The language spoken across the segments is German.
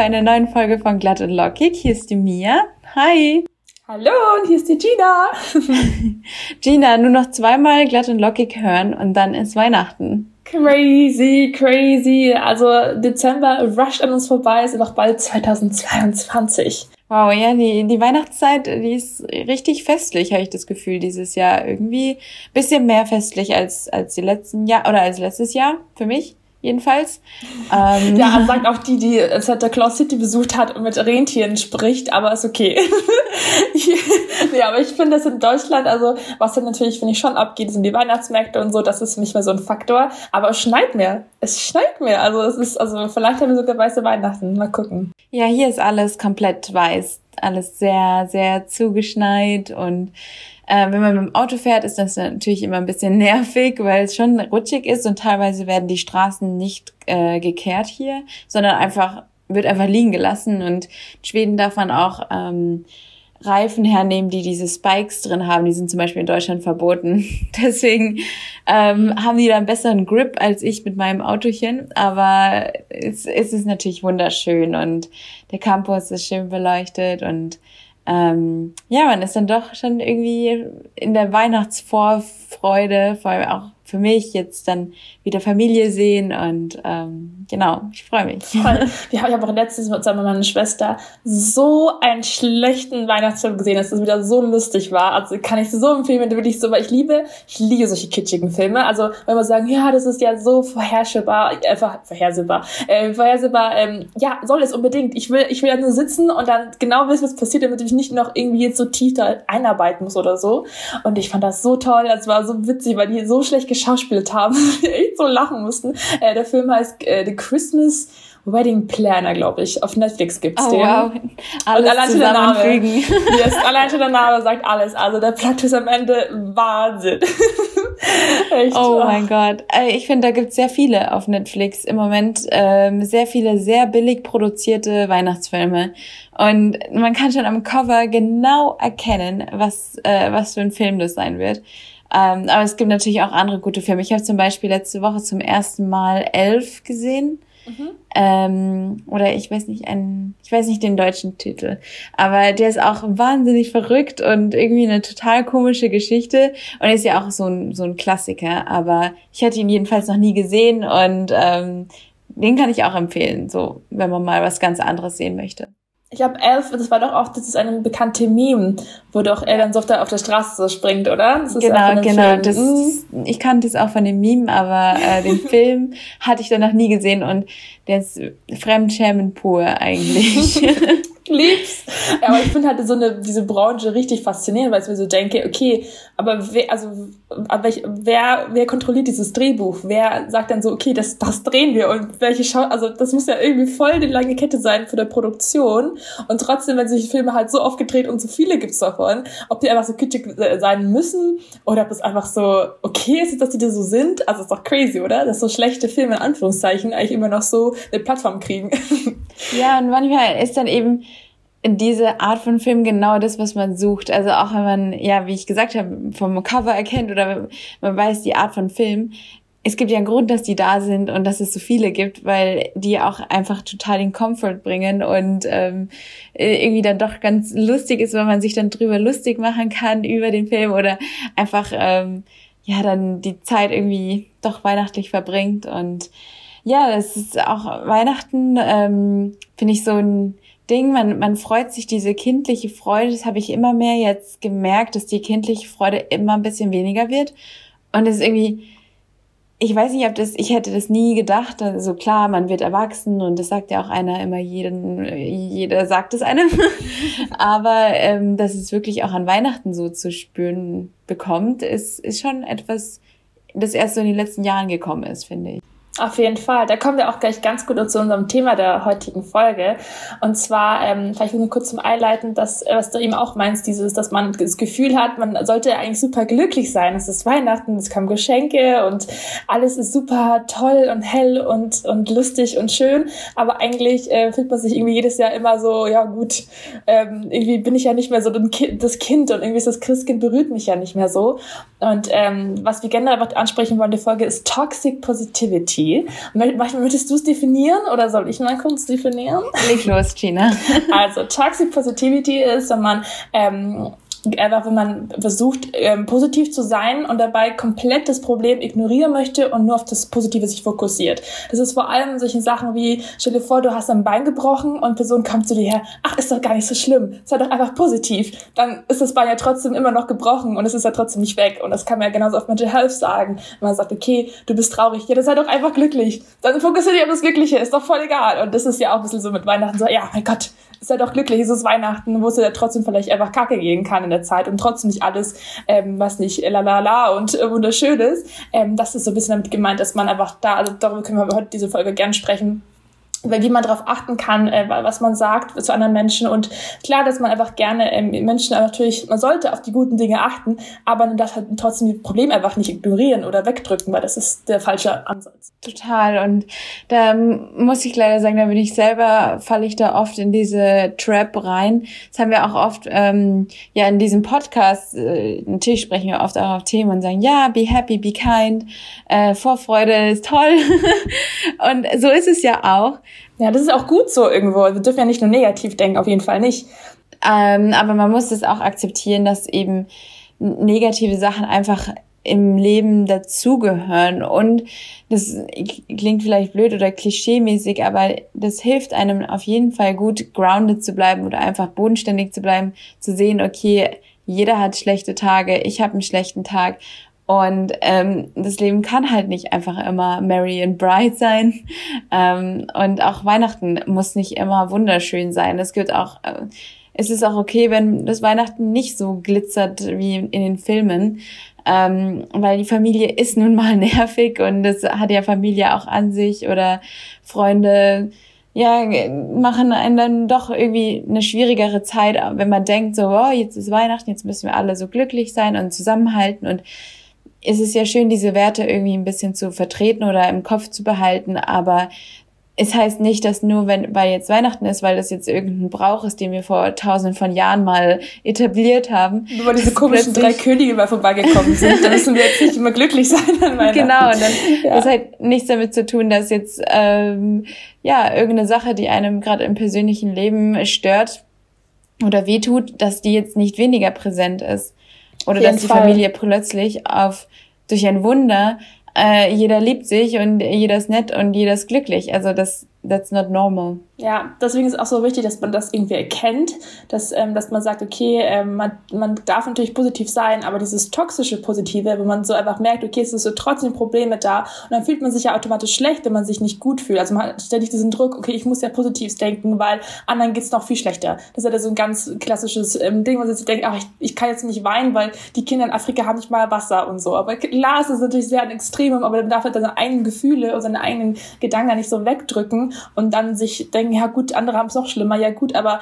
bei einer neuen Folge von Glatt und Lockig. Hier ist die Mia. Hi. Hallo, und hier ist die Gina. Gina, nur noch zweimal Glatt und Lockig hören und dann ist Weihnachten. Crazy, crazy. Also Dezember rusht an uns vorbei, ist noch bald 2022. Wow, ja, die, die Weihnachtszeit, die ist richtig festlich, habe ich das Gefühl, dieses Jahr. Irgendwie bisschen mehr festlich als, als die letzten Jahr oder als letztes Jahr für mich jedenfalls. Ähm, ja, sagt auch die, die Santa Claus City besucht hat und mit Rentieren spricht, aber ist okay. ja, aber ich finde das in Deutschland, also was dann natürlich, finde ich, schon abgeht, sind die Weihnachtsmärkte und so, das ist nicht mehr so ein Faktor. Aber es schneit mehr. Es schneit mehr. Also es ist, also vielleicht haben wir sogar weiße Weihnachten. Mal gucken. Ja, hier ist alles komplett weiß. Alles sehr, sehr zugeschneit und äh, wenn man mit dem Auto fährt, ist das natürlich immer ein bisschen nervig, weil es schon rutschig ist und teilweise werden die Straßen nicht äh, gekehrt hier, sondern einfach wird einfach liegen gelassen. Und in Schweden darf man auch ähm, Reifen hernehmen, die diese Spikes drin haben. Die sind zum Beispiel in Deutschland verboten. Deswegen ähm, haben die da einen besseren Grip als ich mit meinem Autochen. Aber es, es ist natürlich wunderschön und der Campus ist schön beleuchtet und ähm, ja, man ist dann doch schon irgendwie in der Weihnachtsvorfreude, vor allem auch für mich jetzt dann wieder Familie sehen und ähm, genau, ich freue mich. Voll. Wir haben ja auch letztens mit meiner Schwester so einen schlechten Weihnachtsfilm gesehen, dass es wieder so lustig war. Also kann ich so empfehlen, wenn du wirklich so, weil ich liebe, ich liebe solche kitschigen Filme. Also wenn wir sagen, ja, das ist ja so vorhersehbar, einfach vorhersehbar, äh, vorhersehbar, ähm, ja, soll es unbedingt. Ich will, ich will ja nur sitzen und dann genau wissen, was passiert, damit ich nicht noch irgendwie jetzt so tief da einarbeiten muss oder so. Und ich fand das so toll, das war so witzig, weil die so schlecht geschauspielt haben, echt so lachen mussten. Äh, der Film heißt äh, The Christmas Wedding Planner, glaube ich. Auf Netflix gibt's oh, den. Wow. Alles Und allein schon der Name. Yes, allein schon der Name sagt alles. Also der Plot ist am Ende Wahnsinn. Echt, oh, mein Gott. Ich finde, da gibt's sehr viele auf Netflix im Moment. Ähm, sehr viele sehr billig produzierte Weihnachtsfilme. Und man kann schon am Cover genau erkennen, was, äh, was für ein Film das sein wird. Ähm, aber es gibt natürlich auch andere gute Filme. Ich habe zum Beispiel letzte Woche zum ersten Mal Elf gesehen. Mhm. Ähm, oder ich weiß nicht, ein, ich weiß nicht den deutschen Titel. Aber der ist auch wahnsinnig verrückt und irgendwie eine total komische Geschichte. Und ist ja auch so ein, so ein Klassiker. Aber ich hatte ihn jedenfalls noch nie gesehen und ähm, den kann ich auch empfehlen, so wenn man mal was ganz anderes sehen möchte. Ich glaube, elf, das war doch auch, das ist eine bekannte Meme, wo doch er dann so auf der, auf der Straße so springt, oder? genau, genau. Das, ich kannte es auch von dem Meme, aber äh, den Film hatte ich dann noch nie gesehen und der ist Fremdschämen pur eigentlich. Lieb's. Ja, aber ich finde halt so eine, diese Branche richtig faszinierend, weil ich mir so denke, okay, aber wer, also, ich, wer, wer kontrolliert dieses Drehbuch? Wer sagt dann so, okay, das, das drehen wir und welche Schau, also, das muss ja irgendwie voll eine lange Kette sein für der Produktion und trotzdem, wenn sich Filme halt so oft gedreht und so viele gibt's davon, ob die einfach so kitschig sein müssen oder ob es einfach so okay ist, dass die da so sind, also ist doch crazy, oder? Dass so schlechte Filme in Anführungszeichen eigentlich immer noch so eine Plattform kriegen. Ja, und manchmal ist dann eben, diese Art von Film genau das, was man sucht. Also auch wenn man, ja, wie ich gesagt habe, vom Cover erkennt oder man weiß die Art von Film. Es gibt ja einen Grund, dass die da sind und dass es so viele gibt, weil die auch einfach total den Comfort bringen und ähm, irgendwie dann doch ganz lustig ist, wenn man sich dann drüber lustig machen kann über den Film oder einfach ähm, ja dann die Zeit irgendwie doch weihnachtlich verbringt und ja, das ist auch Weihnachten, ähm, finde ich so ein Ding, man, man freut sich diese kindliche Freude, das habe ich immer mehr jetzt gemerkt, dass die kindliche Freude immer ein bisschen weniger wird. Und es ist irgendwie, ich weiß nicht, ob das, ich hätte das nie gedacht. Also klar, man wird erwachsen und das sagt ja auch einer immer jeden, jeder sagt es einem. Aber ähm, dass es wirklich auch an Weihnachten so zu spüren bekommt, ist, ist schon etwas, das erst so in den letzten Jahren gekommen ist, finde ich. Auf jeden Fall. Da kommen wir auch gleich ganz gut zu unserem Thema der heutigen Folge. Und zwar, ähm, vielleicht nur kurz zum Einleiten, dass, äh, was du eben auch meinst, dieses, dass man das Gefühl hat, man sollte eigentlich super glücklich sein. Es ist Weihnachten, es kommen Geschenke und alles ist super toll und hell und, und lustig und schön. Aber eigentlich äh, fühlt man sich irgendwie jedes Jahr immer so, ja gut, ähm, irgendwie bin ich ja nicht mehr so das Kind und irgendwie ist das Christkind berührt mich ja nicht mehr so. Und ähm, was wir generell ansprechen wollen, die Folge ist Toxic Positivity. Positivity. Möchtest du es definieren oder soll ich mal kurz definieren? Leg los, Gina. also Toxic Positivity ist, wenn man ähm, einfach, wenn man versucht, ähm, positiv zu sein und dabei komplett das Problem ignorieren möchte und nur auf das Positive sich fokussiert. Das ist vor allem solche Sachen wie, stell dir vor, du hast ein Bein gebrochen und Person kommt zu dir her, ach, ist doch gar nicht so schlimm, sei doch einfach positiv. Dann ist das Bein ja trotzdem immer noch gebrochen und es ist ja trotzdem nicht weg. Und das kann man ja genauso auf Mental Health sagen. Wenn man sagt, okay, du bist traurig, ja, dann sei doch einfach glücklich. Dann fokussiere dich auf das Glückliche, ist doch voll egal. Und das ist ja auch ein bisschen so mit Weihnachten so, ja, mein Gott, ist doch glücklich, es ist Weihnachten, wo es ja trotzdem vielleicht einfach kacke gehen kann in der Zeit und trotzdem nicht alles, ähm, was nicht la la la und äh, wunderschön ist. Ähm, das ist so ein bisschen damit gemeint, dass man einfach da, also darüber können wir heute diese Folge gern sprechen, wie man darauf achten kann, äh, was man sagt zu anderen Menschen. Und klar, dass man einfach gerne ähm, Menschen natürlich, man sollte auf die guten Dinge achten, aber man darf halt trotzdem die Probleme einfach nicht ignorieren oder wegdrücken, weil das ist der falsche Ansatz. Total. Und da muss ich leider sagen, da bin ich selber, falle ich da oft in diese Trap rein. Das haben wir auch oft, ähm, ja, in diesem Podcast, äh, natürlich sprechen wir oft auch auf Themen und sagen, ja, be happy, be kind, äh, Vorfreude ist toll. und so ist es ja auch. Ja, das ist auch gut so irgendwo. Wir dürfen ja nicht nur negativ denken, auf jeden Fall nicht. Ähm, aber man muss es auch akzeptieren, dass eben negative Sachen einfach im Leben dazugehören. Und das klingt vielleicht blöd oder klischeemäßig, aber das hilft einem auf jeden Fall gut, grounded zu bleiben oder einfach bodenständig zu bleiben, zu sehen, okay, jeder hat schlechte Tage, ich habe einen schlechten Tag und ähm, das Leben kann halt nicht einfach immer merry and bright sein. Ähm, und auch Weihnachten muss nicht immer wunderschön sein. Es gibt auch, äh, es ist auch okay, wenn das Weihnachten nicht so glitzert wie in den Filmen. Ähm, weil die Familie ist nun mal nervig und das hat ja Familie auch an sich oder Freunde ja, machen einen dann doch irgendwie eine schwierigere Zeit, wenn man denkt so, oh, jetzt ist Weihnachten, jetzt müssen wir alle so glücklich sein und zusammenhalten und ist es ja schön, diese Werte irgendwie ein bisschen zu vertreten oder im Kopf zu behalten, aber es heißt nicht, dass nur wenn, weil jetzt Weihnachten ist, weil das jetzt irgendein Brauch ist, den wir vor tausenden von Jahren mal etabliert haben. Nur weil diese komischen drei Könige mal vorbeigekommen sind, dann müssen wir jetzt nicht immer glücklich sein an Weihnachten. Genau, und dann ja. das hat nichts damit zu tun, dass jetzt, ähm, ja, irgendeine Sache, die einem gerade im persönlichen Leben stört oder wehtut, dass die jetzt nicht weniger präsent ist. Oder dass die Fall. Familie plötzlich auf durch ein Wunder äh, jeder liebt sich und jeder ist nett und jeder ist glücklich. Also das that's not normal. Ja, deswegen ist es auch so wichtig, dass man das irgendwie erkennt, dass, ähm, dass man sagt, okay, ähm, man, man darf natürlich positiv sein, aber dieses toxische Positive, wenn man so einfach merkt, okay, es ist so trotzdem Probleme da und dann fühlt man sich ja automatisch schlecht, wenn man sich nicht gut fühlt. Also man hat ständig diesen Druck, okay, ich muss ja positiv denken, weil anderen geht's noch viel schlechter. Das ist ja so ein ganz klassisches ähm, Ding, wo man sich denkt, ach, ich, ich kann jetzt nicht weinen, weil die Kinder in Afrika haben nicht mal Wasser und so. Aber klar, es ist natürlich sehr ein Extremum, aber man darf halt seine eigenen Gefühle und seine eigenen Gedanken nicht so wegdrücken und dann sich denken, ja gut, andere haben es noch schlimmer, ja gut, aber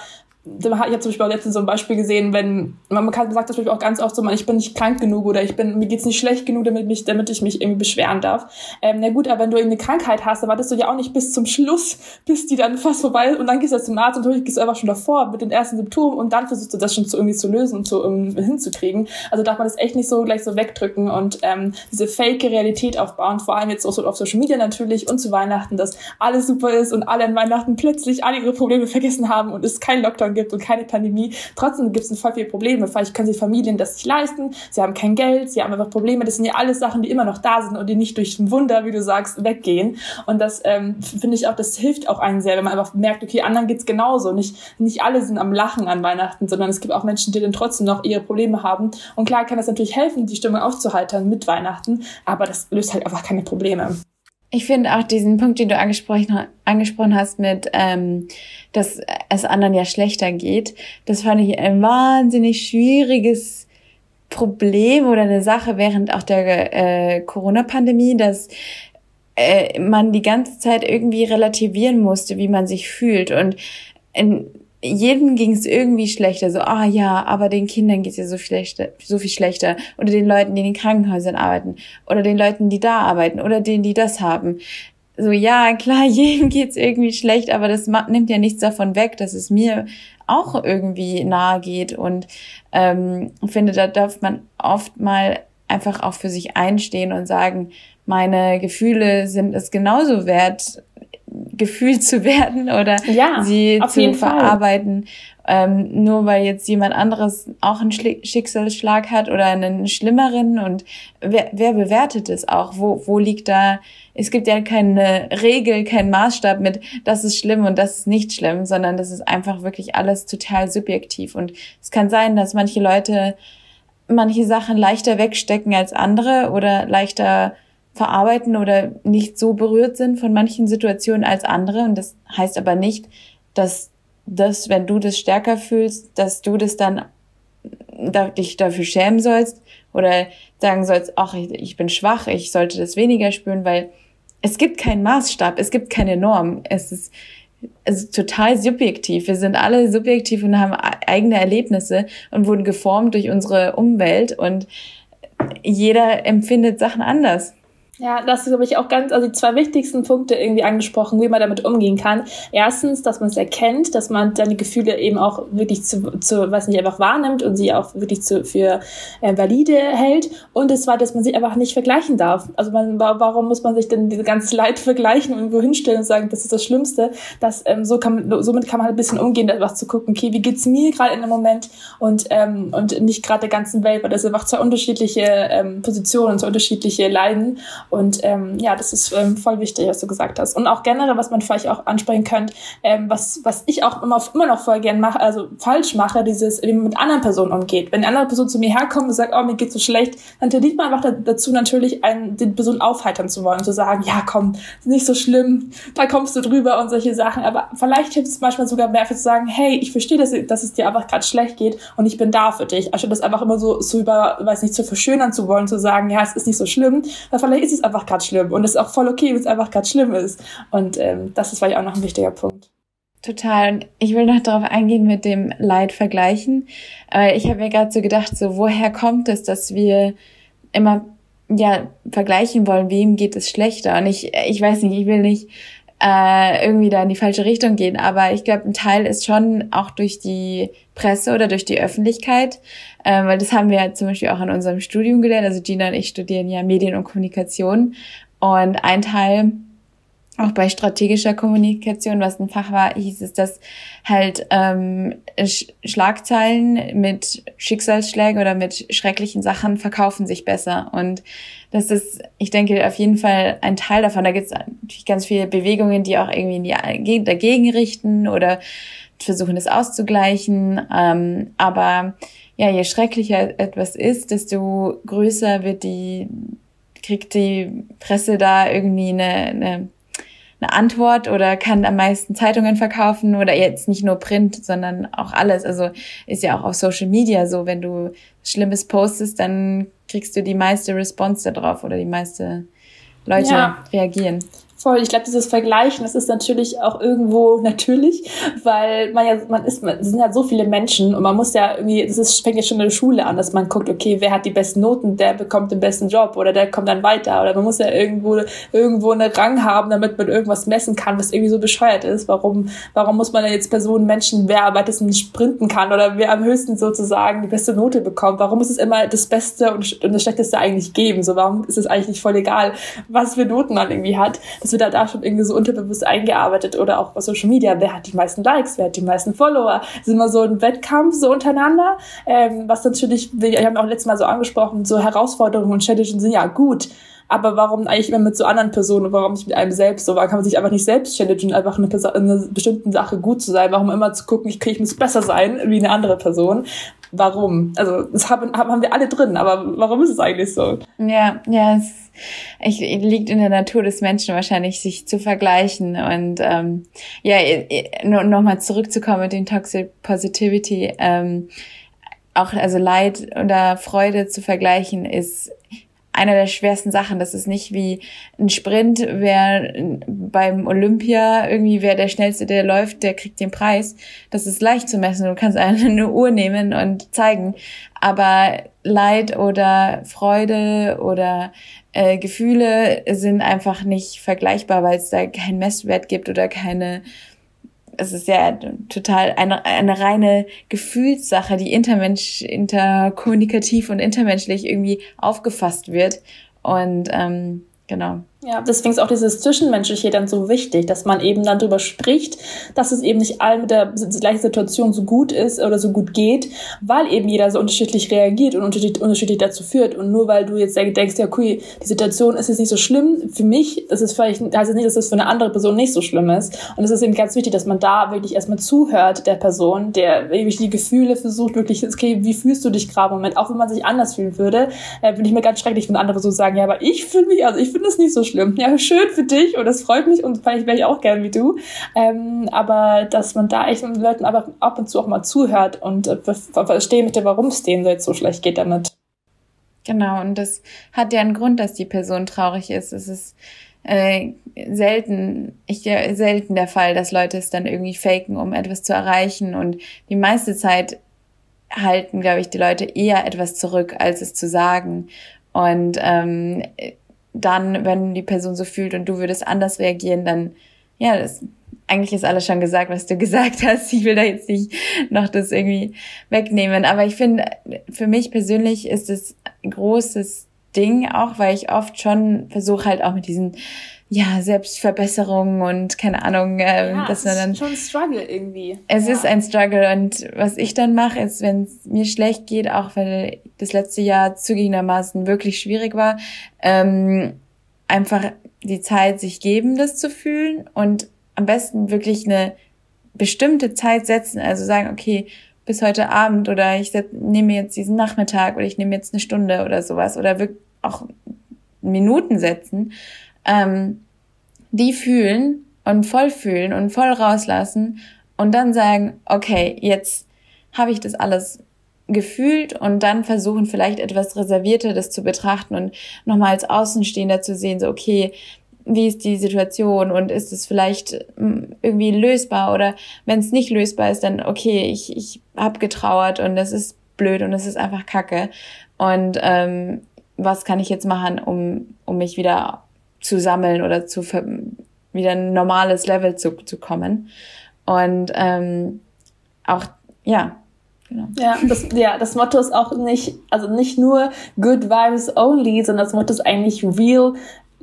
ich habe zum Beispiel auch letztens so ein Beispiel gesehen, wenn man sagt das Beispiel auch ganz oft so, man, ich bin nicht krank genug oder ich bin, mir geht's nicht schlecht genug, damit, mich, damit ich mich irgendwie beschweren darf. Ähm, na gut, aber wenn du irgendeine Krankheit hast, dann wartest du ja auch nicht bis zum Schluss, bis die dann fast vorbei ist und dann gehst du zum Arzt und natürlich gehst du einfach schon davor mit den ersten Symptomen und dann versuchst du das schon zu, irgendwie zu lösen und zu, um, hinzukriegen. Also darf man das echt nicht so gleich so wegdrücken und ähm, diese fake Realität aufbauen, vor allem jetzt auch so auf Social Media natürlich und zu Weihnachten, dass alles super ist und alle an Weihnachten plötzlich alle ihre Probleme vergessen haben und es keinen Lockdown gibt und keine Pandemie. Trotzdem gibt es voll viele Probleme. Vielleicht können sich Familien das nicht leisten, sie haben kein Geld, sie haben einfach Probleme. Das sind ja alles Sachen, die immer noch da sind und die nicht durch ein Wunder, wie du sagst, weggehen. Und das ähm, finde ich auch, das hilft auch einen sehr, wenn man einfach merkt, okay, anderen geht's genauso. Nicht, nicht alle sind am Lachen an Weihnachten, sondern es gibt auch Menschen, die dann trotzdem noch ihre Probleme haben. Und klar kann das natürlich helfen, die Stimmung aufzuhalten mit Weihnachten, aber das löst halt einfach keine Probleme. Ich finde auch diesen Punkt, den du angesprochen, angesprochen hast, mit, ähm, dass es anderen ja schlechter geht, das fand ich ein wahnsinnig schwieriges Problem oder eine Sache während auch der äh, Corona-Pandemie, dass äh, man die ganze Zeit irgendwie relativieren musste, wie man sich fühlt. Und in, jedem ging es irgendwie schlechter, so, ah ja, aber den Kindern geht's ja so schlechter, so viel schlechter. Oder den Leuten, die in den Krankenhäusern arbeiten. Oder den Leuten, die da arbeiten. Oder denen, die das haben. So, ja, klar, jedem geht's irgendwie schlecht, aber das nimmt ja nichts davon weg, dass es mir auch irgendwie nahe geht. Und ähm, finde, da darf man oft mal einfach auch für sich einstehen und sagen, meine Gefühle sind es genauso wert, gefühlt zu werden oder ja, sie zu verarbeiten. Ähm, nur weil jetzt jemand anderes auch einen Schicksalsschlag hat oder einen schlimmeren und wer, wer bewertet es auch? Wo, wo liegt da, es gibt ja keine Regel, keinen Maßstab mit, das ist schlimm und das ist nicht schlimm, sondern das ist einfach wirklich alles total subjektiv und es kann sein, dass manche Leute manche Sachen leichter wegstecken als andere oder leichter verarbeiten oder nicht so berührt sind von manchen Situationen als andere. Und das heißt aber nicht, dass das, wenn du das stärker fühlst, dass du das dann da, dich dafür schämen sollst oder sagen sollst, ach, ich, ich bin schwach, ich sollte das weniger spüren, weil es gibt keinen Maßstab, es gibt keine Norm. Es ist, es ist total subjektiv. Wir sind alle subjektiv und haben eigene Erlebnisse und wurden geformt durch unsere Umwelt und jeder empfindet Sachen anders. Ja, das ist, glaube ich, auch ganz, also die zwei wichtigsten Punkte irgendwie angesprochen, wie man damit umgehen kann. Erstens, dass man es erkennt, dass man seine Gefühle eben auch wirklich zu, zu weiß nicht, einfach wahrnimmt und sie auch wirklich zu, für äh, valide hält. Und das zweite, dass man sich einfach nicht vergleichen darf. Also man, warum muss man sich denn diese ganze Leid vergleichen und irgendwo hinstellen und sagen, das ist das Schlimmste? Das, ähm, so kann, somit kann man halt ein bisschen umgehen, einfach zu gucken, okay, wie geht's mir gerade in dem Moment und, ähm, und nicht gerade der ganzen Welt, weil das sind einfach zwei unterschiedliche ähm, Positionen, zwei unterschiedliche Leiden. Und ähm, ja, das ist ähm, voll wichtig, was du gesagt hast. Und auch generell, was man vielleicht auch ansprechen könnte, ähm, was, was ich auch immer, immer noch voll gern mache, also falsch mache, dieses, wie man mit anderen Personen umgeht. Wenn eine andere Person zu mir herkommt und sagt, oh, mir geht's so schlecht, dann tendiert man einfach dazu natürlich, einen, die Person aufheitern zu wollen, zu sagen, ja, komm, ist nicht so schlimm, da kommst du drüber und solche Sachen. Aber vielleicht hilft es manchmal sogar mehr für zu sagen, hey, ich verstehe, dass, dass es dir einfach gerade schlecht geht und ich bin da für dich. Anstatt das einfach immer so, so über, weiß nicht, zu verschönern zu wollen, zu sagen, ja, es ist nicht so schlimm, weil vielleicht ist es einfach gerade schlimm und es ist auch voll okay, wenn es einfach gerade schlimm ist. Und ähm, das ist vielleicht auch noch ein wichtiger Punkt. Total. Und ich will noch darauf eingehen mit dem Leid vergleichen. Aber ich habe mir gerade so gedacht, so woher kommt es, dass wir immer ja vergleichen wollen, wem geht es schlechter? Und ich, ich weiß nicht, ich will nicht äh, irgendwie da in die falsche Richtung gehen. Aber ich glaube, ein Teil ist schon auch durch die Presse oder durch die Öffentlichkeit, äh, weil das haben wir ja zum Beispiel auch in unserem Studium gelernt. Also Gina und ich studieren ja Medien und Kommunikation. Und ein Teil auch bei strategischer Kommunikation, was ein Fach war, hieß es, dass halt ähm, Sch Schlagzeilen mit Schicksalsschlägen oder mit schrecklichen Sachen verkaufen sich besser. Und das ist, ich denke, auf jeden Fall ein Teil davon. Da gibt es natürlich ganz viele Bewegungen, die auch irgendwie in die, dagegen richten oder versuchen, das auszugleichen. Ähm, aber ja, je schrecklicher etwas ist, desto größer wird die, kriegt die Presse da irgendwie eine, eine eine Antwort oder kann am meisten Zeitungen verkaufen oder jetzt nicht nur Print, sondern auch alles. Also ist ja auch auf Social Media so, wenn du Schlimmes postest, dann kriegst du die meiste Response darauf oder die meiste Leute ja. reagieren. Voll, ich glaube, dieses Vergleichen, das ist natürlich auch irgendwo natürlich, weil man ja, man ist, man sind ja so viele Menschen und man muss ja irgendwie, das ist, fängt ja schon in der Schule an, dass man guckt, okay, wer hat die besten Noten, der bekommt den besten Job oder der kommt dann weiter oder man muss ja irgendwo, irgendwo einen Rang haben, damit man irgendwas messen kann, was irgendwie so bescheuert ist. Warum, warum muss man denn jetzt Personen, Menschen, wer am weitesten sprinten kann oder wer am höchsten sozusagen die beste Note bekommt? Warum muss es immer das Beste und, und das Schlechteste eigentlich geben? So, warum ist es eigentlich nicht voll egal, was für Noten man irgendwie hat? das wird halt da schon irgendwie so unterbewusst eingearbeitet oder auch bei Social Media. Wer hat die meisten Likes? Wer hat die meisten Follower? Das ist immer so ein Wettkampf so untereinander, ähm, was natürlich, wir haben auch letztes Mal so angesprochen, so Herausforderungen und Challenges sind ja gut. Aber warum eigentlich immer mit so anderen Personen warum nicht mit einem selbst? So, warum kann man sich einfach nicht selbst challengen, einfach eine, Person, bestimmten Sache gut zu sein? Warum immer zu gucken, ich, ich muss besser sein wie eine andere Person? Warum? Also, das haben, haben wir alle drin, aber warum ist es eigentlich so? Ja, ja, es ich, liegt in der Natur des Menschen wahrscheinlich, sich zu vergleichen. Und ähm, ja, nochmal zurückzukommen mit den Toxic Positivity. Ähm, auch also Leid oder Freude zu vergleichen ist einer der schwersten Sachen. Das ist nicht wie ein Sprint, wer beim Olympia irgendwie, wer der schnellste, der läuft, der kriegt den Preis. Das ist leicht zu messen. Du kannst eine Uhr nehmen und zeigen. Aber Leid oder Freude oder äh, Gefühle sind einfach nicht vergleichbar, weil es da keinen Messwert gibt oder keine es ist ja total eine, eine reine Gefühlssache, die intermensch, interkommunikativ und intermenschlich irgendwie aufgefasst wird. Und ähm, genau. Ja, deswegen ist auch dieses Zwischenmenschliche dann so wichtig, dass man eben dann darüber spricht, dass es eben nicht allen mit der gleichen Situation so gut ist oder so gut geht, weil eben jeder so unterschiedlich reagiert und unterschiedlich, dazu führt. Und nur weil du jetzt denkst, ja, okay, die Situation ist jetzt nicht so schlimm, für mich ist es vielleicht, heißt es nicht, dass es für eine andere Person nicht so schlimm ist. Und es ist eben ganz wichtig, dass man da wirklich erstmal zuhört der Person, der wirklich die Gefühle versucht, wirklich, okay, wie fühlst du dich gerade im Moment, auch wenn man sich anders fühlen würde, äh, finde ich mir ganz schrecklich, wenn andere so sagen, ja, aber ich fühle mich, also ich finde es nicht so schlimm. Ja, schön für dich und das freut mich und vielleicht wäre ich auch gern wie du. Ähm, aber dass man da echt den Leuten aber ab und zu auch mal zuhört und äh, verstehen möchte, warum es denen jetzt so schlecht geht damit. Genau, und das hat ja einen Grund, dass die Person traurig ist. Es ist äh, selten, ich, ja, selten der Fall, dass Leute es dann irgendwie faken, um etwas zu erreichen. Und die meiste Zeit halten, glaube ich, die Leute eher etwas zurück, als es zu sagen. Und ähm, dann, wenn die Person so fühlt und du würdest anders reagieren, dann, ja, das, eigentlich ist alles schon gesagt, was du gesagt hast. Ich will da jetzt nicht noch das irgendwie wegnehmen. Aber ich finde, für mich persönlich ist es ein großes Ding, auch weil ich oft schon versuche halt auch mit diesen ja, Selbstverbesserung und keine Ahnung, äh, ja, dass man dann. Es ist schon ein Struggle irgendwie. Es ja. ist ein Struggle und was ich dann mache, ist, wenn es mir schlecht geht, auch weil das letzte Jahr zugegebenermaßen wirklich schwierig war, ähm, einfach die Zeit sich geben, das zu fühlen und am besten wirklich eine bestimmte Zeit setzen, also sagen, okay, bis heute Abend oder ich nehme jetzt diesen Nachmittag oder ich nehme jetzt eine Stunde oder sowas oder wirklich auch Minuten setzen ähm, die fühlen und voll fühlen und voll rauslassen und dann sagen, okay, jetzt habe ich das alles gefühlt und dann versuchen vielleicht etwas reservierter das zu betrachten und nochmal als Außenstehender zu sehen, so okay, wie ist die Situation und ist es vielleicht hm, irgendwie lösbar oder wenn es nicht lösbar ist, dann okay, ich, ich habe getrauert und das ist blöd und es ist einfach Kacke und ähm, was kann ich jetzt machen, um, um mich wieder zu sammeln oder zu wieder ein normales Level zu, zu kommen. Und ähm, auch, ja, Genau. Ja, das, ja, das Motto ist auch nicht, also nicht nur Good Vibes Only, sondern das Motto ist eigentlich Real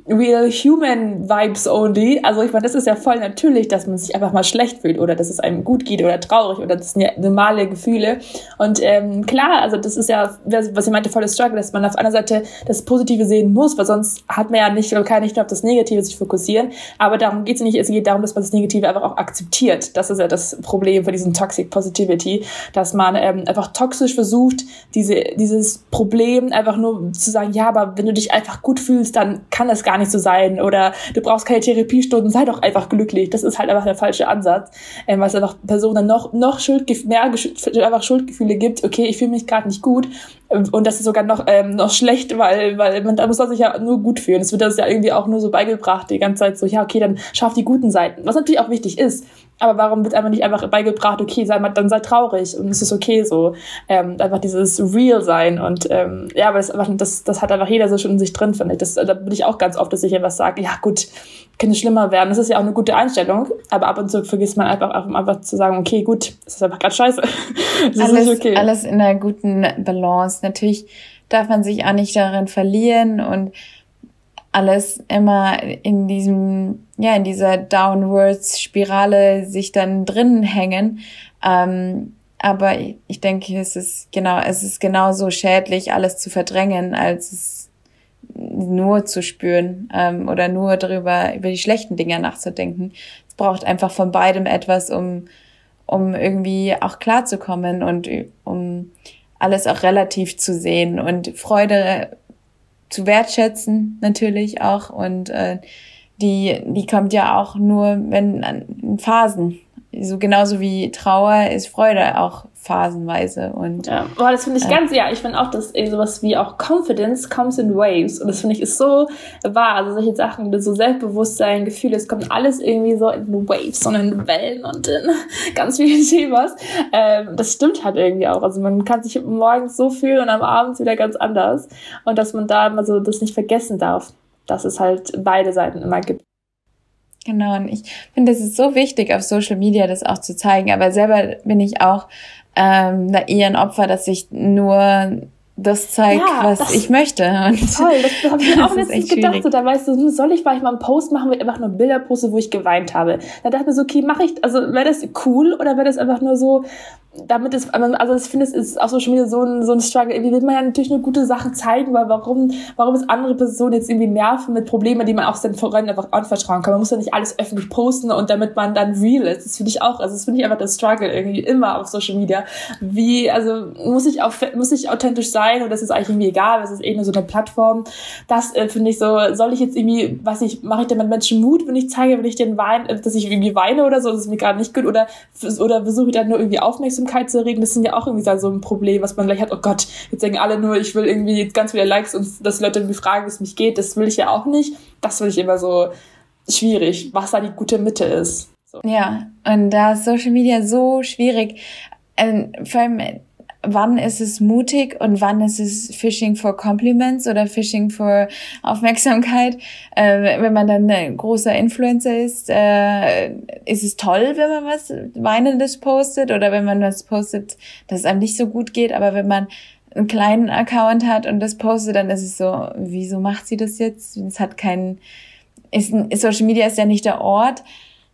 real human vibes only. Also ich meine, das ist ja voll natürlich, dass man sich einfach mal schlecht fühlt oder dass es einem gut geht oder traurig oder das sind ja normale Gefühle. Und ähm, klar, also das ist ja, was ich meinte, volles Struggle, dass man auf einer Seite das Positive sehen muss, weil sonst hat man ja nicht kann nicht nur auf das Negative sich fokussieren. Aber darum geht es nicht. Es geht darum, dass man das Negative einfach auch akzeptiert. Das ist ja das Problem von diesem Toxic Positivity, dass man ähm, einfach toxisch versucht, diese, dieses Problem einfach nur zu sagen, ja, aber wenn du dich einfach gut fühlst, dann kann das gar gar nicht so sein oder du brauchst keine Therapiestunden, sei doch einfach glücklich. Das ist halt einfach der falsche Ansatz, ähm, es einfach Personen noch, noch Schuldgef mehr einfach Schuldgefühle gibt. Okay, ich fühle mich gerade nicht gut ähm, und das ist sogar noch, ähm, noch schlecht, weil, weil man, da muss man sich ja nur gut fühlen. Es wird das ja irgendwie auch nur so beigebracht, die ganze Zeit so, ja, okay, dann schaff die guten Seiten. Was natürlich auch wichtig ist. Aber warum wird einfach nicht einfach beigebracht, okay, sei mal, dann sei traurig und es ist okay so. Ähm, einfach dieses Real sein und ähm, ja, aber das, einfach, das, das hat einfach jeder so schon in sich drin, finde ich. Das, da bin ich auch ganz oft, dass ich etwas sage, ja gut, könnte schlimmer werden. Das ist ja auch eine gute Einstellung, aber ab und zu vergisst man einfach, einfach zu sagen, okay, gut, das ist einfach gerade scheiße. Das alles, ist okay. alles in einer guten Balance. Natürlich darf man sich auch nicht darin verlieren und alles immer in diesem, ja, in dieser Downwards-Spirale sich dann drinnen hängen. Ähm, aber ich denke, es ist genau, es ist genauso schädlich, alles zu verdrängen, als es nur zu spüren ähm, oder nur darüber über die schlechten Dinge nachzudenken. Es braucht einfach von beidem etwas, um um irgendwie auch klarzukommen und um alles auch relativ zu sehen und Freude zu wertschätzen natürlich auch und äh, die die kommt ja auch nur wenn in Phasen. So genauso wie Trauer ist Freude auch phasenweise und ja, boah, das finde ich äh, ganz ja ich finde auch dass sowas wie auch Confidence comes in waves und das finde ich ist so wahr. Also solche Sachen so Selbstbewusstsein Gefühle es kommt alles irgendwie so in Waves und in Wellen und in ganz viele Themas. Ähm, das stimmt halt irgendwie auch. Also man kann sich morgens so fühlen und am Abend wieder ganz anders und dass man da immer so das nicht vergessen darf dass es halt beide Seiten immer gibt Genau, und ich finde, es ist so wichtig, auf Social Media das auch zu zeigen. Aber selber bin ich auch ähm, da eher ein Opfer, dass ich nur das zeigt, ja, was das, ich möchte. Und toll, das, habe ich mir auch letztens gedacht. So, da weißt du, soll ich vielleicht mal einen Post machen, wo ich einfach nur Bilder poste, wo ich geweint habe. Da dachte ich mir so, okay, mache ich, also wäre das cool oder wäre das einfach nur so, damit ist, also ich finde, es ist auch so schon wieder so ein, so ein Struggle. Irgendwie will man ja natürlich nur gute Sachen zeigen, weil warum, warum ist andere Personen jetzt irgendwie nerven mit Problemen, die man auch seinen Freunden einfach anvertrauen kann. Man muss ja nicht alles öffentlich posten und damit man dann real ist. Das finde ich auch, also das finde ich einfach das Struggle irgendwie immer auf Social Media. Wie, also muss ich auch, muss ich authentisch sein und das ist eigentlich irgendwie egal, das ist eh nur so eine Plattform. Das äh, finde ich so, soll ich jetzt irgendwie, weiß ich, mache ich denn mit Menschen Mut, wenn ich zeige, wenn ich den weine, dass ich irgendwie weine oder so, das ist mir gerade nicht gut oder, oder versuche ich dann nur irgendwie Aufmerksamkeit zu erregen, das sind ja auch irgendwie so ein Problem, was man gleich hat, oh Gott, jetzt denken alle nur, ich will irgendwie jetzt ganz viele Likes und dass Leute irgendwie fragen, wie es mich geht, das will ich ja auch nicht. Das will ich immer so schwierig, was da die gute Mitte ist. So. Ja, und da ist Social Media so schwierig. Ähm, vor allem wann ist es mutig und wann ist es Fishing for Compliments oder Fishing for Aufmerksamkeit. Äh, wenn man dann ein großer Influencer ist, äh, ist es toll, wenn man was Weinendes postet oder wenn man was postet, dass es einem nicht so gut geht. Aber wenn man einen kleinen Account hat und das postet, dann ist es so, wieso macht sie das jetzt? Es hat keinen, ist, Social Media ist ja nicht der Ort.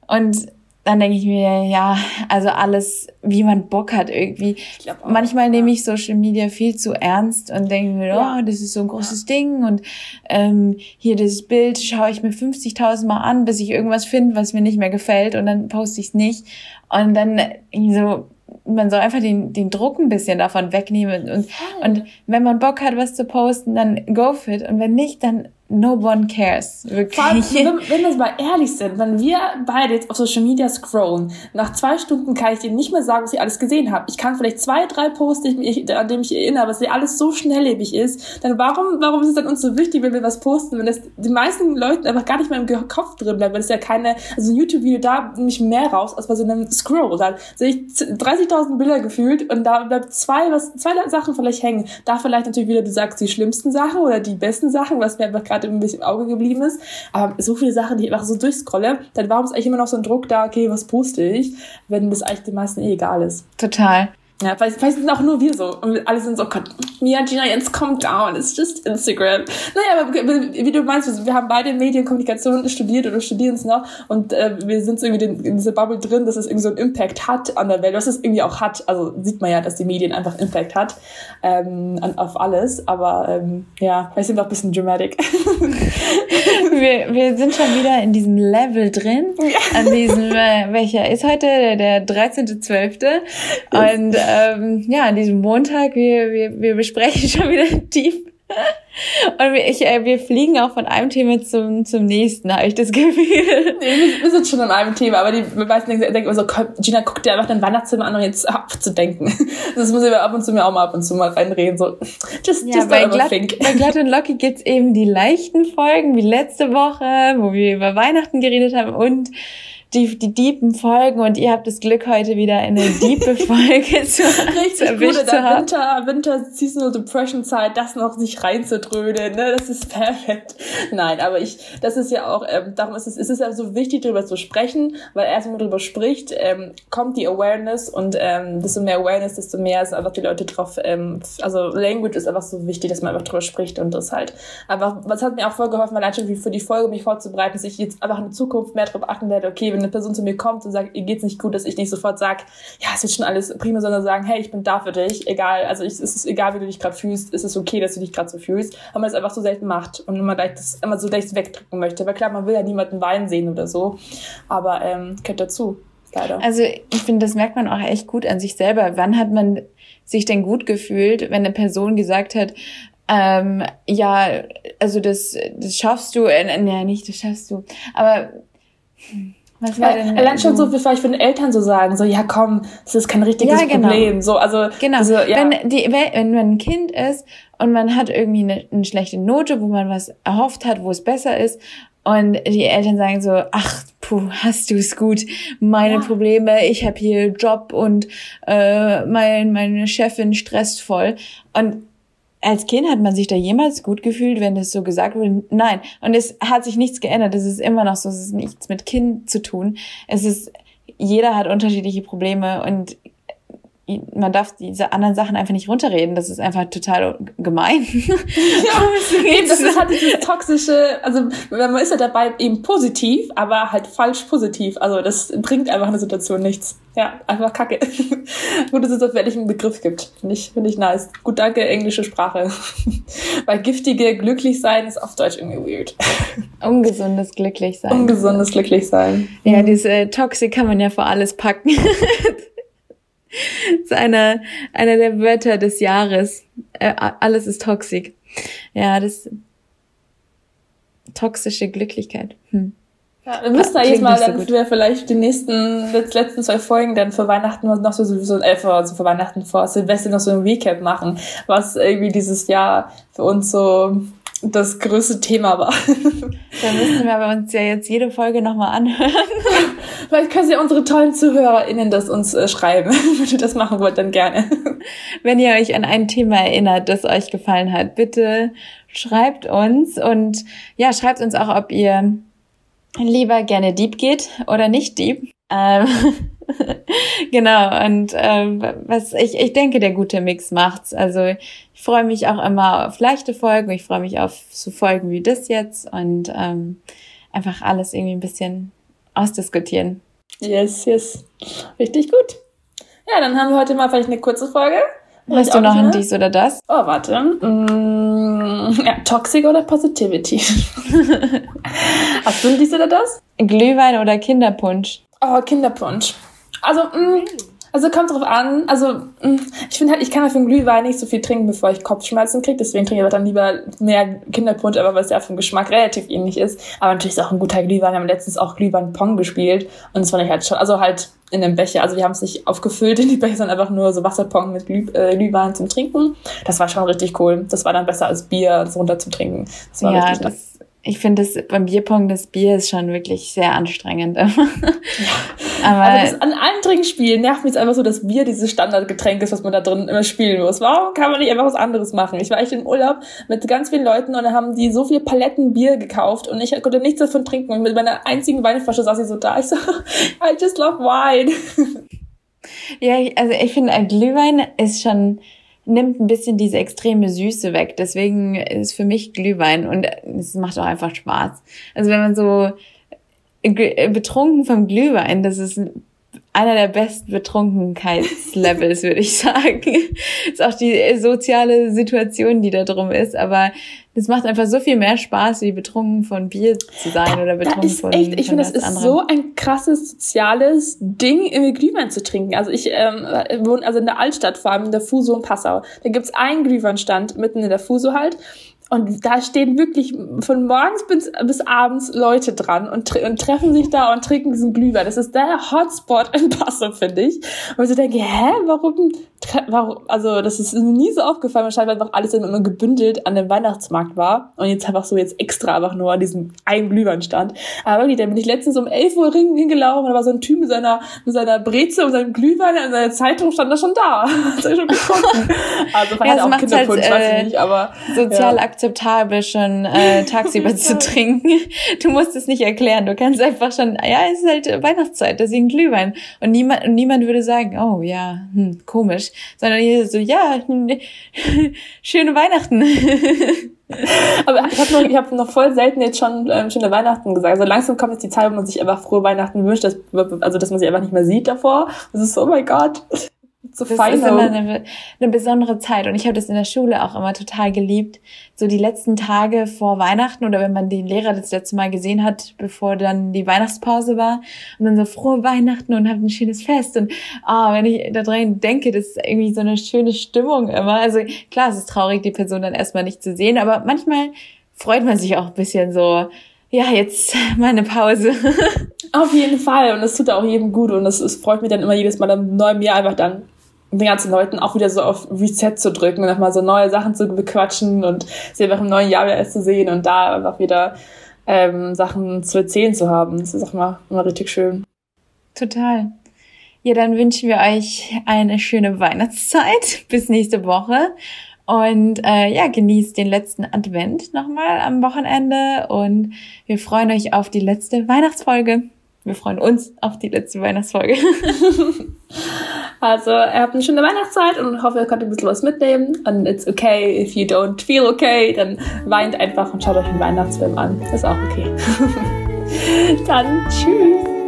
Und dann denke ich mir, ja, also alles, wie man Bock hat irgendwie. Auch, Manchmal ja. nehme ich Social Media viel zu ernst und denke mir, ja. oh, das ist so ein großes ja. Ding und ähm, hier dieses Bild schaue ich mir 50.000 Mal an, bis ich irgendwas finde, was mir nicht mehr gefällt und dann poste ich es nicht. Und dann so, man soll einfach den, den Druck ein bisschen davon wegnehmen und, und wenn man Bock hat, was zu posten, dann go for it und wenn nicht, dann no one cares. Wirklich. Vor allem, wenn, wenn wir mal ehrlich sind, wenn wir beide jetzt auf Social Media scrollen, nach zwei Stunden kann ich dir nicht mehr sagen, was ich alles gesehen habe. Ich kann vielleicht zwei, drei Posts, an denen ich erinnere, was ja alles so schnelllebig ist. Dann warum, warum ist es dann uns so wichtig, wenn wir was posten, wenn das die meisten Leuten einfach gar nicht mehr im Kopf drin bleibt, weil es ja keine, also ein YouTube-Video da nämlich mehr raus, als bei so einem Scroll. Da sehe ich 30.000 Bilder gefühlt und da bleibt zwei, was, zwei Sachen vielleicht hängen. Da vielleicht natürlich wieder, du sagst die schlimmsten Sachen oder die besten Sachen, was mir einfach gerade gerade ein bisschen im Auge geblieben ist. Aber so viele Sachen, die ich einfach so durchscrolle, dann warum ist eigentlich immer noch so ein Druck da, okay, was poste ich, wenn das eigentlich den meisten eh egal ist. Total. Ja, vielleicht, vielleicht sind auch nur wir so. Und alle sind so, Gott, Mia, Gina, jetzt calm down. It's just Instagram. Naja, aber wie du meinst, wir haben beide Medienkommunikation studiert oder studieren es noch. Und äh, wir sind so irgendwie in dieser Bubble drin, dass es irgendwie so einen Impact hat an der Welt. Was es irgendwie auch hat. Also sieht man ja, dass die Medien einfach Impact hat ähm, an, auf alles. Aber ähm, ja, vielleicht sind wir auch ein bisschen dramatic. wir, wir sind schon wieder in diesem Level drin. An diesem, äh, welcher ist heute? Der, der 13.12. Und äh, ähm, ja, an diesem Montag, wir, wir, wir besprechen schon wieder tief. Und wir, ich, äh, wir fliegen auch von einem Thema zum, zum nächsten, habe ich das Gefühl. Nee, wir, sind schon an einem Thema, aber die meisten denken, denken immer so, Gina, guck dir einfach dein Weihnachtszimmer an, um jetzt abzudenken. Das muss ich ab und zu mir auch mal ab und zu mal reinreden. So, just, ja, just bei, glatt, bei Glatt und Locky gibt's eben die leichten Folgen, wie letzte Woche, wo wir über Weihnachten geredet haben und die, die deepen Folgen und ihr habt das Glück, heute wieder eine diepe Folge zu, Richtig zu gut, in der Winter, Winter Seasonal Depression Zeit, das noch sich reinzudrödeln, ne, das ist perfekt. Nein, aber ich, das ist ja auch, ähm, darum ist es, es ist ja so wichtig, darüber zu sprechen, weil erst wenn man darüber spricht, ähm, kommt die Awareness und ähm, desto mehr Awareness, desto mehr sind einfach die Leute drauf, ähm, also Language ist einfach so wichtig, dass man einfach drüber spricht und das halt einfach, was hat mir auch voll geholfen, allein schon für die Folge mich vorzubereiten, dass ich jetzt einfach in Zukunft mehr darauf achten werde, okay, wenn eine Person zu mir kommt und sagt, ihr geht's nicht gut, dass ich nicht sofort sage, ja, es wird schon alles prima, sondern sagen, hey, ich bin da für dich, egal, also ich, es ist egal, wie du dich gerade fühlst, es ist okay, dass du dich gerade so fühlst, weil man es einfach so selten macht und immer gleich das immer so gleich wegdrücken möchte. Weil klar, man will ja niemanden weinen sehen oder so, aber ähm, gehört dazu. Leider. Also ich finde, das merkt man auch echt gut an sich selber. Wann hat man sich denn gut gefühlt, wenn eine Person gesagt hat, ähm, ja, also das, das schaffst du, äh, nee, nicht, das schaffst du, aber hm, was war denn? Allein schon so, bevor ich von den Eltern so sagen, so, ja komm, das ist kein richtiges ja, genau. Problem. So, also, genau. Also, ja. wenn, die, wenn man ein Kind ist und man hat irgendwie eine, eine schlechte Note, wo man was erhofft hat, wo es besser ist, und die Eltern sagen so, ach, puh, hast du es gut, meine ja. Probleme, ich habe hier Job und äh, mein, meine Chefin stresst voll. Und als Kind hat man sich da jemals gut gefühlt, wenn das so gesagt wurde? Nein. Und es hat sich nichts geändert. Es ist immer noch so. Es ist nichts mit Kind zu tun. Es ist, jeder hat unterschiedliche Probleme und man darf diese anderen Sachen einfach nicht runterreden. Das ist einfach total gemein. Ja, eben, das ist halt dieses toxische, also man ist ja dabei eben positiv, aber halt falsch positiv. Also das bringt einfach eine Situation nichts. Ja, einfach kacke. Gut, dass es wirklich einen Begriff gibt. Finde ich, finde ich nice. Gut, danke, englische Sprache. Weil giftige Glücklichsein ist auf Deutsch irgendwie weird. Ungesundes Glücklichsein. Ungesundes Glücklichsein. Ja, diese äh, Toxik kann man ja vor alles packen. Das ist einer, einer der Wörter des Jahres. Äh, alles ist toxisch. Ja, das toxische Glücklichkeit. Hm. Ja, wir müssen eigentlich mal, dann so wir vielleicht die nächsten, letzten zwei Folgen dann für Weihnachten noch so, so äh, also für Weihnachten vor Silvester noch so ein Recap machen, was irgendwie dieses Jahr für uns so das größte Thema war. Da müssen wir aber uns ja jetzt jede Folge nochmal anhören. Vielleicht können Sie unsere tollen ZuhörerInnen das uns äh, schreiben. Wenn ihr das machen wollt, dann gerne. Wenn ihr euch an ein Thema erinnert, das euch gefallen hat, bitte schreibt uns und ja, schreibt uns auch, ob ihr lieber gerne deep geht oder nicht deep. Ähm, genau, und ähm, was ich, ich denke, der gute Mix macht's. Also ich freue mich auch immer auf leichte Folgen, ich freue mich auf so Folgen wie das jetzt und ähm, einfach alles irgendwie ein bisschen ausdiskutieren. Yes, yes. Richtig gut. Ja, dann haben wir heute mal vielleicht eine kurze Folge. Hast du noch ein dies oder das? Oh, warte. Mm, ja, Toxic oder Positivity? Hast du ein dies oder das? Glühwein oder Kinderpunsch? Oh, Kinderpunsch. Also, mh, mm, also kommt drauf an. Also mm, ich finde halt, ich kann halt von Glühwein nicht so viel trinken, bevor ich Kopfschmerzen kriege. Deswegen trinke ich aber dann lieber mehr Kinderpunsch, aber weil es ja vom Geschmack relativ ähnlich ist. Aber natürlich ist auch ein guter Glühwein. Wir haben letztens auch Glühwein Pong gespielt und das fand ich halt schon, also halt in einem Becher. Also wir haben es nicht aufgefüllt in die Becher, sondern einfach nur so Wasserpong mit Glüh, äh, Glühwein zum Trinken. Das war schon richtig cool. Das war dann besser als Bier so runter zu trinken. Das war ja, richtig das ich finde das beim Bierpong, das Bier ist schon wirklich sehr anstrengend. ja. Aber, Aber das an allen Trinkspielen nervt mich einfach so, dass Bier dieses Standardgetränk ist, was man da drin immer spielen muss. Warum kann man nicht einfach was anderes machen? Ich war echt im Urlaub mit ganz vielen Leuten und da haben die so viele Paletten Bier gekauft und ich konnte nichts davon trinken. Und mit meiner einzigen Weinflasche saß ich so da. Ich so, I just love wine. Ja, also ich finde, ein Glühwein ist schon nimmt ein bisschen diese extreme Süße weg. Deswegen ist für mich Glühwein und es macht auch einfach Spaß. Also wenn man so betrunken vom Glühwein, das ist einer der besten Betrunkenheitslevels, würde ich sagen. ist auch die soziale Situation, die da drum ist, aber das macht einfach so viel mehr Spaß, wie betrunken von Bier zu sein oder betrunken ist von echt, Ich finde, das ist anderen. so ein krasses soziales Ding, irgendwie Glühwein zu trinken. Also ich ähm, wohne also in der Altstadt, vor allem in der Fuso in Passau. Da gibt's einen Glühweinstand mitten in der Fuso halt. Und da stehen wirklich von morgens bis, bis abends Leute dran und, und treffen sich da und trinken diesen Glühwein. Das ist der Hotspot in Passau, finde ich. Und ich so denke, hä, warum, warum, also das ist mir nie so aufgefallen, weil scheinbar einfach alles immer gebündelt an dem Weihnachtsmarkt war. Und jetzt einfach so jetzt extra einfach nur an diesem einen Glühwein stand. Aber wirklich, da bin ich letztens um 11 Uhr hingelaufen und da war so ein Typ mit seiner, mit seiner Breze und seinem Glühwein und seiner Zeitung stand da schon da. das hab ich schon gefunden. Also, ja, hat auch Kinderpunsch, halt, äh, weiß ich nicht, aber. Sozial ja akzeptabel, schon äh, tagsüber zu trinken. Du musst es nicht erklären. Du kannst einfach schon, ja, es ist halt Weihnachtszeit, deswegen Glühwein. Und niemand, und niemand würde sagen, oh ja, hm, komisch. Sondern hier so, ja, schöne Weihnachten. Aber ich habe noch, ich hab noch voll selten jetzt schon ähm, schöne Weihnachten gesagt. Also langsam kommt jetzt die Zeit, wo man sich einfach frohe Weihnachten wünscht, dass, also dass man sie einfach nicht mehr sieht davor. Das ist so, oh mein Gott so das ist immer eine, eine besondere Zeit und ich habe das in der Schule auch immer total geliebt. So die letzten Tage vor Weihnachten oder wenn man den Lehrer das letzte Mal gesehen hat, bevor dann die Weihnachtspause war und dann so frohe Weihnachten und habt ein schönes Fest und ah, oh, wenn ich da dran denke, das ist irgendwie so eine schöne Stimmung immer. Also klar, es ist traurig, die Person dann erstmal nicht zu sehen, aber manchmal freut man sich auch ein bisschen so, ja, jetzt meine Pause. Auf jeden Fall. Und es tut auch jedem gut. Und es, freut mich dann immer jedes Mal im neuen Jahr einfach dann den ganzen Leuten auch wieder so auf Reset zu drücken und nochmal so neue Sachen zu bequatschen und sie einfach im neuen Jahr wieder zu sehen und da einfach wieder ähm, Sachen zu erzählen zu haben. Das ist auch immer, immer richtig schön. Total. Ja, dann wünschen wir euch eine schöne Weihnachtszeit. Bis nächste Woche. Und äh, ja, genießt den letzten Advent nochmal am Wochenende und wir freuen euch auf die letzte Weihnachtsfolge. Wir freuen uns auf die letzte Weihnachtsfolge. also, ihr habt eine schöne Weihnachtszeit und hoffe, ihr könnt ein bisschen was mitnehmen. Und it's okay if you don't feel okay, dann weint einfach und schaut euch einen Weihnachtsfilm an. Ist auch okay. dann tschüss.